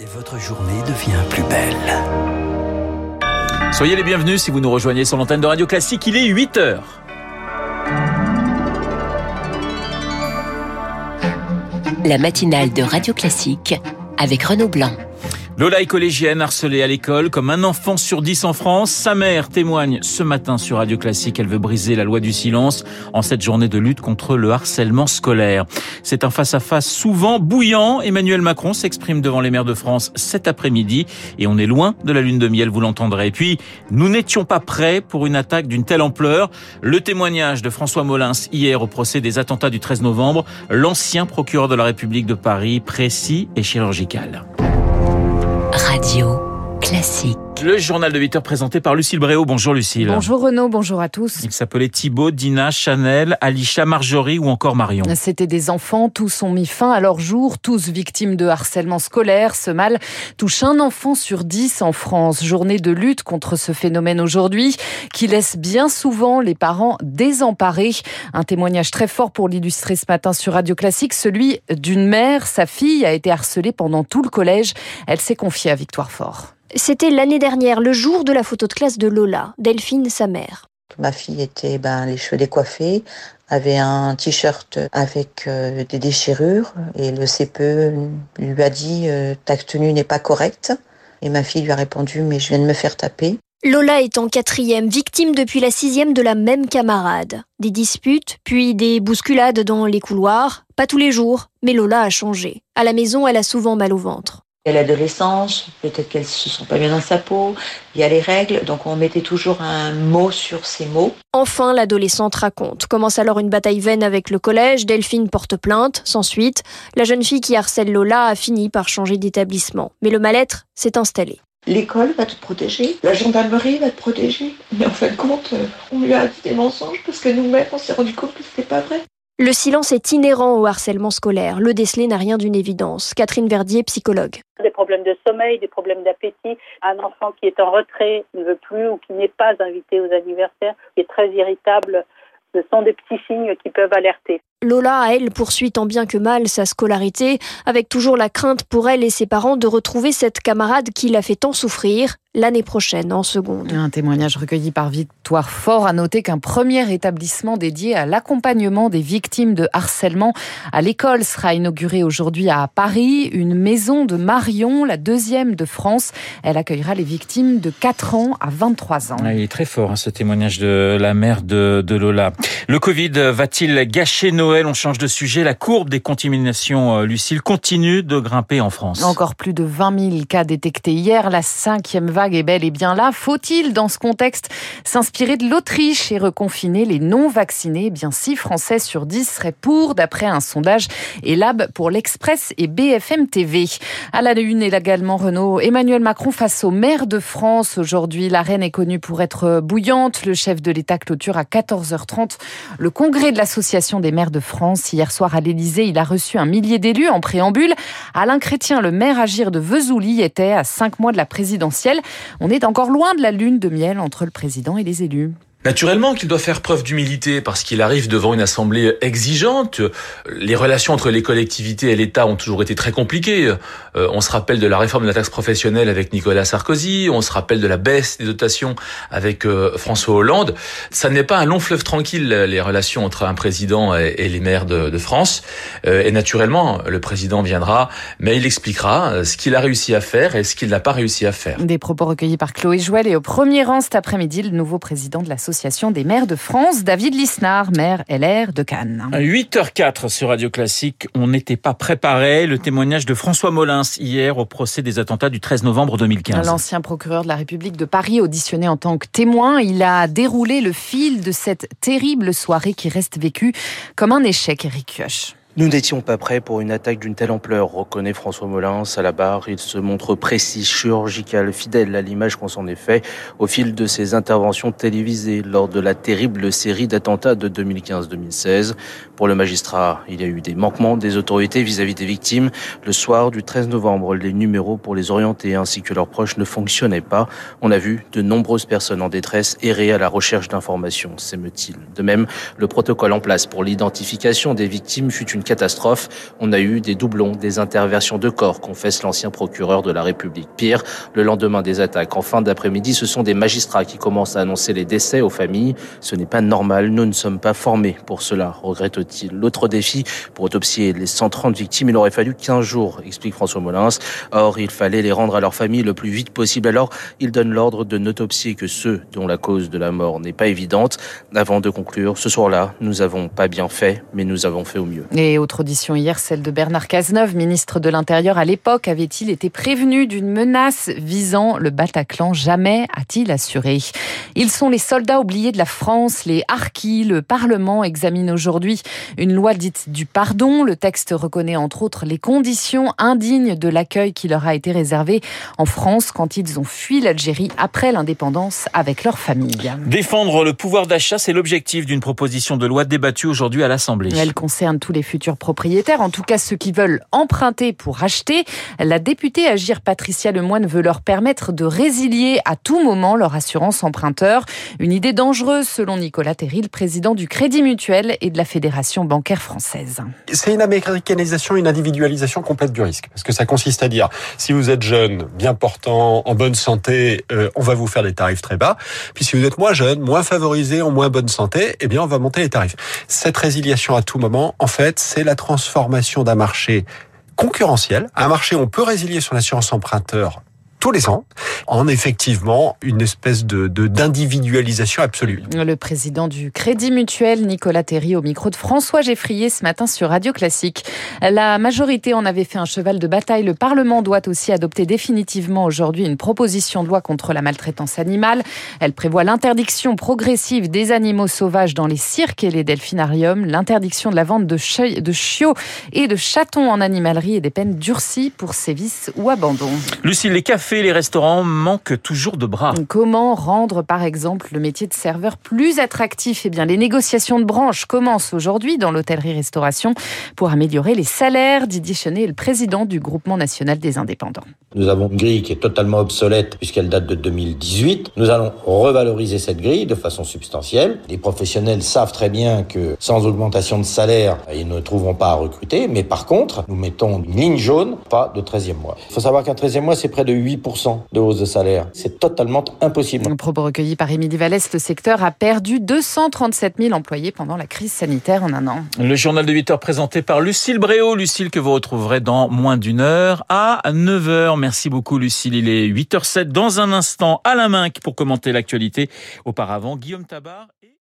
Et votre journée devient plus belle. Soyez les bienvenus si vous nous rejoignez sur l'antenne de Radio Classique, il est 8 heures. La matinale de Radio Classique avec Renaud Blanc. Lola est collégienne harcelée à l'école comme un enfant sur dix en France. Sa mère témoigne ce matin sur Radio Classique. Elle veut briser la loi du silence en cette journée de lutte contre le harcèlement scolaire. C'est un face-à-face souvent bouillant. Emmanuel Macron s'exprime devant les maires de France cet après-midi et on est loin de la lune de miel, vous l'entendrez. Et puis, nous n'étions pas prêts pour une attaque d'une telle ampleur. Le témoignage de François Molins hier au procès des attentats du 13 novembre. L'ancien procureur de la République de Paris, précis et chirurgical. Radio Classique. Le journal de 8 heures présenté par Lucille Bréau. Bonjour Lucille. Bonjour Renaud, bonjour à tous. Il s'appelait Thibaut, Dina, Chanel, Alicia, Marjorie ou encore Marion. C'était des enfants, tous ont mis fin à leur jour, tous victimes de harcèlement scolaire. Ce mal touche un enfant sur dix en France. Journée de lutte contre ce phénomène aujourd'hui qui laisse bien souvent les parents désemparés. Un témoignage très fort pour l'illustrer ce matin sur Radio Classique, celui d'une mère. Sa fille a été harcelée pendant tout le collège. Elle s'est confiée à Victoire Fort. C'était l'année dernière, le jour de la photo de classe de Lola, Delphine, sa mère. Ma fille était ben, les cheveux décoiffés, avait un t-shirt avec euh, des déchirures et le CPE lui a dit euh, ta tenue n'est pas correcte. Et ma fille lui a répondu mais je viens de me faire taper. Lola est en quatrième, victime depuis la sixième de la même camarade. Des disputes, puis des bousculades dans les couloirs. Pas tous les jours, mais Lola a changé. À la maison, elle a souvent mal au ventre. Il y a l'adolescence, peut-être qu'elles se sont pas bien dans sa peau, il y a les règles, donc on mettait toujours un mot sur ces mots. Enfin, l'adolescente raconte. Commence alors une bataille vaine avec le collège, Delphine porte plainte, sans suite. La jeune fille qui harcèle Lola a fini par changer d'établissement. Mais le mal-être s'est installé. L'école va te protéger, la gendarmerie va te protéger, mais en fin de compte, on lui a dit des mensonges parce que nous-mêmes, on s'est rendu compte que c'était pas vrai. Le silence est inhérent au harcèlement scolaire. Le déceler n'a rien d'une évidence. Catherine Verdier, psychologue. Des problèmes de sommeil, des problèmes d'appétit. Un enfant qui est en retrait, ne veut plus ou qui n'est pas invité aux anniversaires, qui est très irritable, ce sont des petits signes qui peuvent alerter. Lola, elle, poursuit tant bien que mal sa scolarité, avec toujours la crainte pour elle et ses parents de retrouver cette camarade qui l'a fait tant souffrir l'année prochaine en seconde. Un témoignage recueilli par Victoire Fort a noté qu'un premier établissement dédié à l'accompagnement des victimes de harcèlement à l'école sera inauguré aujourd'hui à Paris. Une maison de Marion, la deuxième de France. Elle accueillera les victimes de 4 ans à 23 ans. il est très fort hein, ce témoignage de la mère de, de Lola. Le Covid va-t-il gâcher Noël On change de sujet. La courbe des contaminations, Lucille, continue de grimper en France. Encore plus de 20 000 cas détectés hier. La cinquième vague est bel et bien là. Faut-il, dans ce contexte, s'inspirer de l'Autriche et reconfiner les non-vaccinés? Eh Bien 6 Français sur 10 seraient pour, d'après un sondage Elab pour l'Express et BFM TV. À la une également, Renault, Emmanuel Macron face au maire de France. Aujourd'hui, la reine est connue pour être bouillante. Le chef de l'État clôture à 14h30 le congrès de l'Association des maires de France. Hier soir à l'Élysée, il a reçu un millier d'élus en préambule. Alain Chrétien, le maire agir de Vesouli, était à cinq mois de la présidentielle. On est encore loin de la lune de miel entre le président et les élus. Naturellement qu'il doit faire preuve d'humilité parce qu'il arrive devant une assemblée exigeante. Les relations entre les collectivités et l'État ont toujours été très compliquées. Euh, on se rappelle de la réforme de la taxe professionnelle avec Nicolas Sarkozy, on se rappelle de la baisse des dotations avec euh, François Hollande. Ça n'est pas un long fleuve tranquille les relations entre un président et, les maires de, France. Euh, et naturellement, le président viendra, mais il expliquera ce qu'il a réussi à faire et ce qu'il n'a pas réussi à faire. Des propos recueillis par Chloé Jouel et au premier rang cet après-midi, le nouveau président de la Association des maires de France, David Lisnard, maire LR de Cannes. 8h04 sur Radio Classique, on n'était pas préparé. Le témoignage de François Molins hier au procès des attentats du 13 novembre 2015. L'ancien procureur de la République de Paris, auditionné en tant que témoin, il a déroulé le fil de cette terrible soirée qui reste vécue comme un échec, Eric Kioch. Nous n'étions pas prêts pour une attaque d'une telle ampleur, reconnaît François Molins à la barre. Il se montre précis, chirurgical, fidèle à l'image qu'on s'en est fait au fil de ses interventions télévisées lors de la terrible série d'attentats de 2015-2016. Pour le magistrat, il y a eu des manquements des autorités vis-à-vis des victimes. Le soir du 13 novembre, les numéros pour les orienter ainsi que leurs proches ne fonctionnaient pas. On a vu de nombreuses personnes en détresse errer à la recherche d'informations, s'émeut-il. De même, le protocole en place pour l'identification des victimes fut une catastrophe. On a eu des doublons, des interversions de corps, confesse l'ancien procureur de la République. Pire, le lendemain des attaques, en fin d'après-midi, ce sont des magistrats qui commencent à annoncer les décès aux familles. Ce n'est pas normal, nous ne sommes pas formés pour cela, regrette-t-il. L'autre défi, pour autopsier les 130 victimes, il aurait fallu 15 jours, explique François Molins. Or, il fallait les rendre à leur famille le plus vite possible. Alors, il donne l'ordre de n'autopsier que ceux dont la cause de la mort n'est pas évidente. Avant de conclure, ce soir-là, nous avons pas bien fait, mais nous avons fait au mieux. Autre audition hier, celle de Bernard Cazeneuve, ministre de l'Intérieur à l'époque, avait-il été prévenu d'une menace visant le Bataclan? Jamais, a-t-il assuré. Ils sont les soldats oubliés de la France, les harkis. Le Parlement examine aujourd'hui une loi dite du pardon. Le texte reconnaît entre autres les conditions indignes de l'accueil qui leur a été réservé en France quand ils ont fui l'Algérie après l'indépendance avec leur famille. Défendre le pouvoir d'achat, c'est l'objectif d'une proposition de loi débattue aujourd'hui à l'Assemblée. Elle concerne tous les futurs propriétaires, en tout cas ceux qui veulent emprunter pour acheter. La députée Agir Patricia Lemoine veut leur permettre de résilier à tout moment leur assurance emprunteur. Une idée dangereuse selon Nicolas Terril, président du Crédit Mutuel et de la Fédération bancaire française. C'est une américanisation, une individualisation complète du risque. Parce que ça consiste à dire, si vous êtes jeune, bien portant, en bonne santé, euh, on va vous faire des tarifs très bas. Puis si vous êtes moins jeune, moins favorisé, en moins bonne santé, eh bien on va monter les tarifs. Cette résiliation à tout moment, en fait, c'est la transformation d'un marché concurrentiel, un marché où on peut résilier son assurance emprunteur tous les ans, en effectivement une espèce de d'individualisation absolue. Le président du Crédit Mutuel, Nicolas Terry, au micro de François Geffrier ce matin sur Radio Classique. La majorité en avait fait un cheval de bataille. Le Parlement doit aussi adopter définitivement aujourd'hui une proposition de loi contre la maltraitance animale. Elle prévoit l'interdiction progressive des animaux sauvages dans les cirques et les delphinariums, l'interdiction de la vente de, chiots et de chatons en animalerie et des peines durcies pour sévices ou abandon. Lucille, les cafés les restaurants manquent toujours de bras. Comment rendre, par exemple, le métier de serveur plus attractif? Eh bien, les négociations de branche commencent aujourd'hui dans l'hôtellerie-restauration pour améliorer les salaires. Didier Chenet est le président du Groupement national des indépendants. Nous avons une grille qui est totalement obsolète puisqu'elle date de 2018. Nous allons revaloriser cette grille de façon substantielle. Les professionnels savent très bien que sans augmentation de salaire, ils ne trouveront pas à recruter. Mais par contre, nous mettons une ligne jaune, pas de 13e mois. Il faut savoir qu'un 13e mois, c'est près de 8 de hausse de salaire. C'est totalement impossible. Un propos recueilli par Émilie Vallès, le secteur a perdu 237 000 employés pendant la crise sanitaire en un an. Le journal de 8 heures présenté par Lucille Bréau. Lucille que vous retrouverez dans moins d'une heure à 9 heures. Merci beaucoup Lucille. Il est 8h07 dans un instant à la main pour commenter l'actualité. Auparavant, Guillaume Tabar.